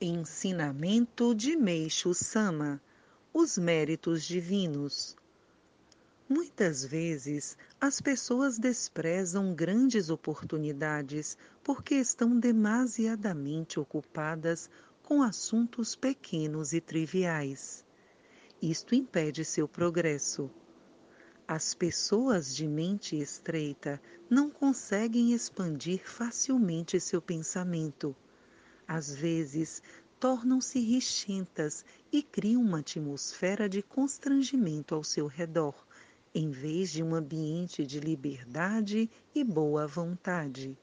Ensinamento de Meixo Sama Os Méritos Divinos Muitas vezes as pessoas desprezam grandes oportunidades porque estão demasiadamente ocupadas com assuntos pequenos e triviais. Isto impede seu progresso. As pessoas de mente estreita não conseguem expandir facilmente seu pensamento às vezes tornam-se rixentas e criam uma atmosfera de constrangimento ao seu redor, em vez de um ambiente de liberdade e boa vontade.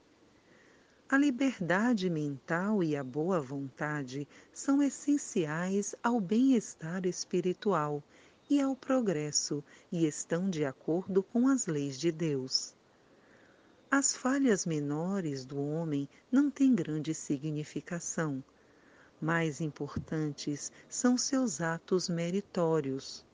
A liberdade mental e a boa vontade são essenciais ao bem-estar espiritual e ao progresso e estão de acordo com as leis de Deus. As falhas menores do homem não têm grande significação. Mais importantes são seus atos meritórios.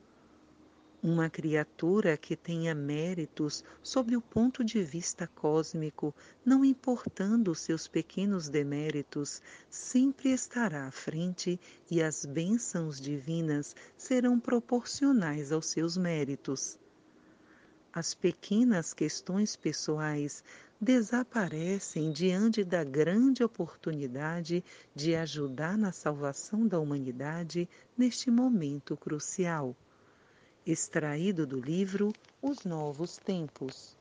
Uma criatura que tenha méritos sob o ponto de vista cósmico, não importando seus pequenos deméritos, sempre estará à frente e as bênçãos divinas serão proporcionais aos seus méritos as pequenas questões pessoais desaparecem diante da grande oportunidade de ajudar na salvação da humanidade neste momento crucial. Extraído do livro Os Novos Tempos.